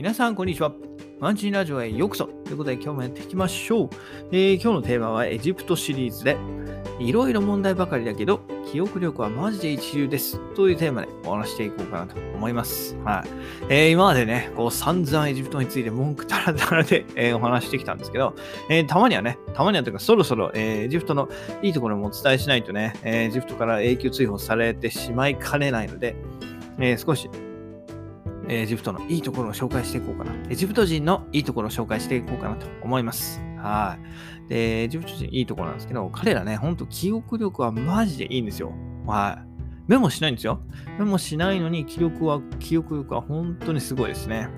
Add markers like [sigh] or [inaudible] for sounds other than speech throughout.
皆さん、こんにちは。ワンチンラジオへようこそ。ということで、今日もやっていきましょう。えー、今日のテーマはエジプトシリーズで、いろいろ問題ばかりだけど、記憶力はマジで一流です。というテーマでお話していこうかなと思います。はい。えー、今までね、こう散々エジプトについて文句たらたらで、えー、お話してきたんですけど、えー、たまにはね、たまにはというかそろそろ、え、エジプトのいいところもお伝えしないとね、え、エジプトから永久追放されてしまいかねないので、え、少しエジプトのいいところを紹介していこうかな。エジプト人のいいところを紹介していこうかなと思います。はい。で、エジプト人いいところなんですけど、彼らね、ほんと記憶力はマジでいいんですよ。はい。メモしないんですよ。メモしないのに記録は、記憶力は本当にすごいですね。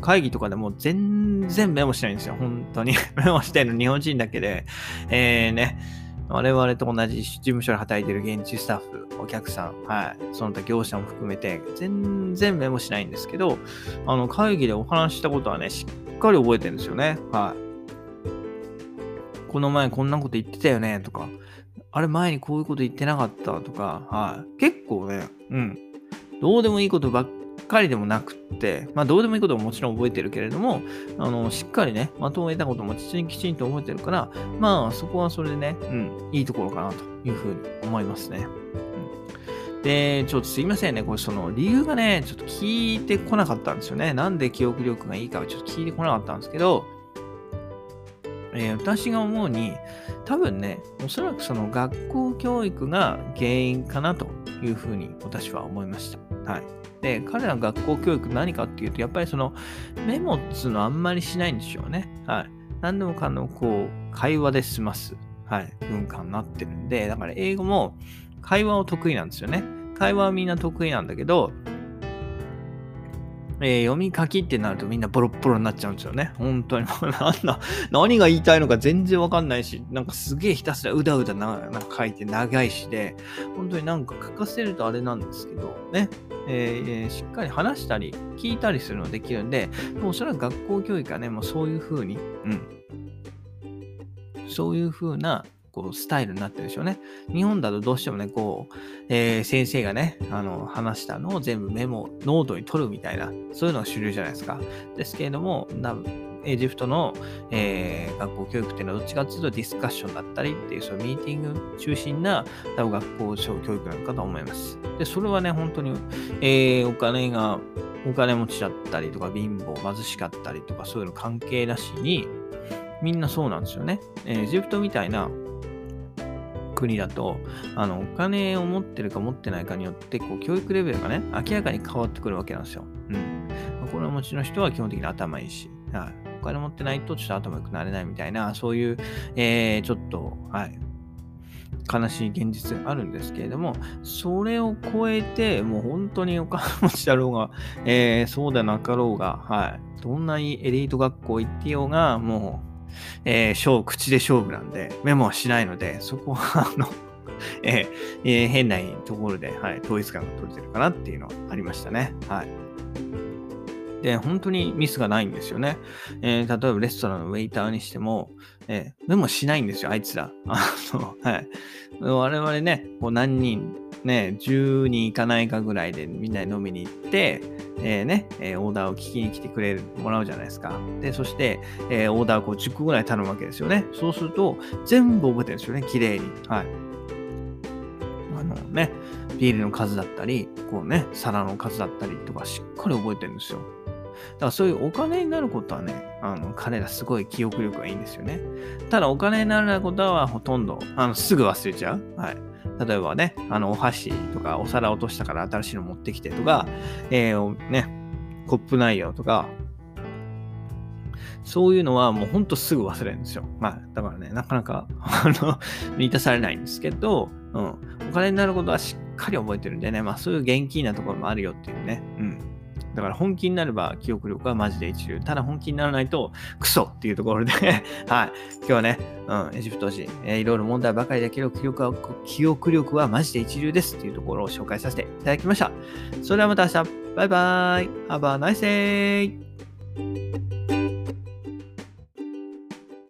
会議とかでも全然メモしないんですよ。本当に。[laughs] メモしてるの日本人だけで。えーね。我々と同じ事務所で働いてる現地スタッフ、お客さん、はい、その他業者も含めて、全然メモしないんですけど、あの、会議でお話したことはね、しっかり覚えてるんですよね。はい。この前こんなこと言ってたよね、とか、あれ前にこういうこと言ってなかったとか、はい。結構ね、うん。どうでもいいことばっかりでもなくって、まあ、どうでもいいことももちろん覚えてるけれども、あの、しっかりね、まとめたこともきちんきちんと覚えてるから、まあ、そこはそれでね、うん、いいところかなというふうに思いますね。で、ちょっとすいませんね、これその理由がね、ちょっと聞いてこなかったんですよね。なんで記憶力がいいかはちょっと聞いてこなかったんですけど、えー、私が思うに、多分ね、おそらくその学校教育が原因かなというふうに私は思いました。はい。で、彼らの学校教育何かっていうと、やっぱりそのメモっつうのあんまりしないんでしょうね。はい。何でもかんでもこう、会話で済ます、はい、文化になってるんで、だから英語も会話を得意なんですよね。会話はみんな得意なんだけど、えー、読み書きってなるとみんなボロッボロになっちゃうんですよね。本当に。[laughs] なんだ、何が言いたいのか全然わかんないし、なんかすげえひたすらうだうだななんか書いて長いしで、本当になんか書かせるとあれなんですけど、ね。えー、しっかり話したり、聞いたりするのできるんで、もうそれは学校教育はね、もうそういう風に、うん。そういう風なこうスタイルになってるでしょうね。日本だとどうしてもね、こう、えー、先生がね、あの、話したのを全部メモ、ノートに取るみたいな、そういうのが主流じゃないですか。ですけれども、エジプトの、えー、学校教育っていうのはどっちかっていうとディスカッションだったりっていう、そのミーティング中心な多分学校教育なのかと思います。で、それはね、本当に、えー、お金が、お金持ちだったりとか貧乏、貧しかったりとかそういうの関係なしに、みんなそうなんですよね。えー、エジプトみたいな国だと、あの、お金を持ってるか持ってないかによって、こう、教育レベルがね、明らかに変わってくるわけなんですよ。うん。この持ちの人は基本的に頭いいし、はい。お金持ってないとちょっと頭良くなれないみたいな、そういう、えー、ちょっと、はい。悲しい現実があるんですけれども、それを超えて、もう本当にお金持ちだろうが、えー、そうでなかろうが、はい。どんなにエリート学校行ってようが、もう、えー、小口で勝負なんで、メモはしないので、そこは、あの、[laughs] えーえー、変なところで、はい、統一感が取れてるかなっていうのはありましたね。はい。で、本当にミスがないんですよね。えー、例えばレストランのウェイターにしても、えー、メモしないんですよ、あいつら。[laughs] あの、はい。我々ね、こう何人、ね、10人いかないかぐらいでみんなで飲みに行って、えー、ね、え、オーダーを聞きに来てくれる、もらうじゃないですか。で、そして、え、オーダーをこう10個ぐらい頼むわけですよね。そうすると、全部覚えてるんですよね、綺麗に。はい。あのね、ビールの数だったり、こうね、皿の数だったりとか、しっかり覚えてるんですよ。だからそういうお金になることはね、あの彼らすごい記憶力がいいんですよね。ただお金にならないことはほとんどあのすぐ忘れちゃう。はい。例えばね、あのお箸とかお皿落としたから新しいの持ってきてとか、えー、ね、コップ内容とか、そういうのはもうほんとすぐ忘れるんですよ。まあ、だからね、なかなか、あの、[laughs] 満たされないんですけど、うん。お金になることはしっかり覚えてるんでね、まあそういう現金なところもあるよっていうね、うん。だから本気になれば記憶力はマジで一流。ただ本気にならないとクソっていうところで [laughs] はい。今日はね、うん、エジプト人、えー、いろいろ問題ばかりだけど記憶は、記憶力はマジで一流ですっていうところを紹介させていただきました。それではまた明日。バイバイ。Have a nice day!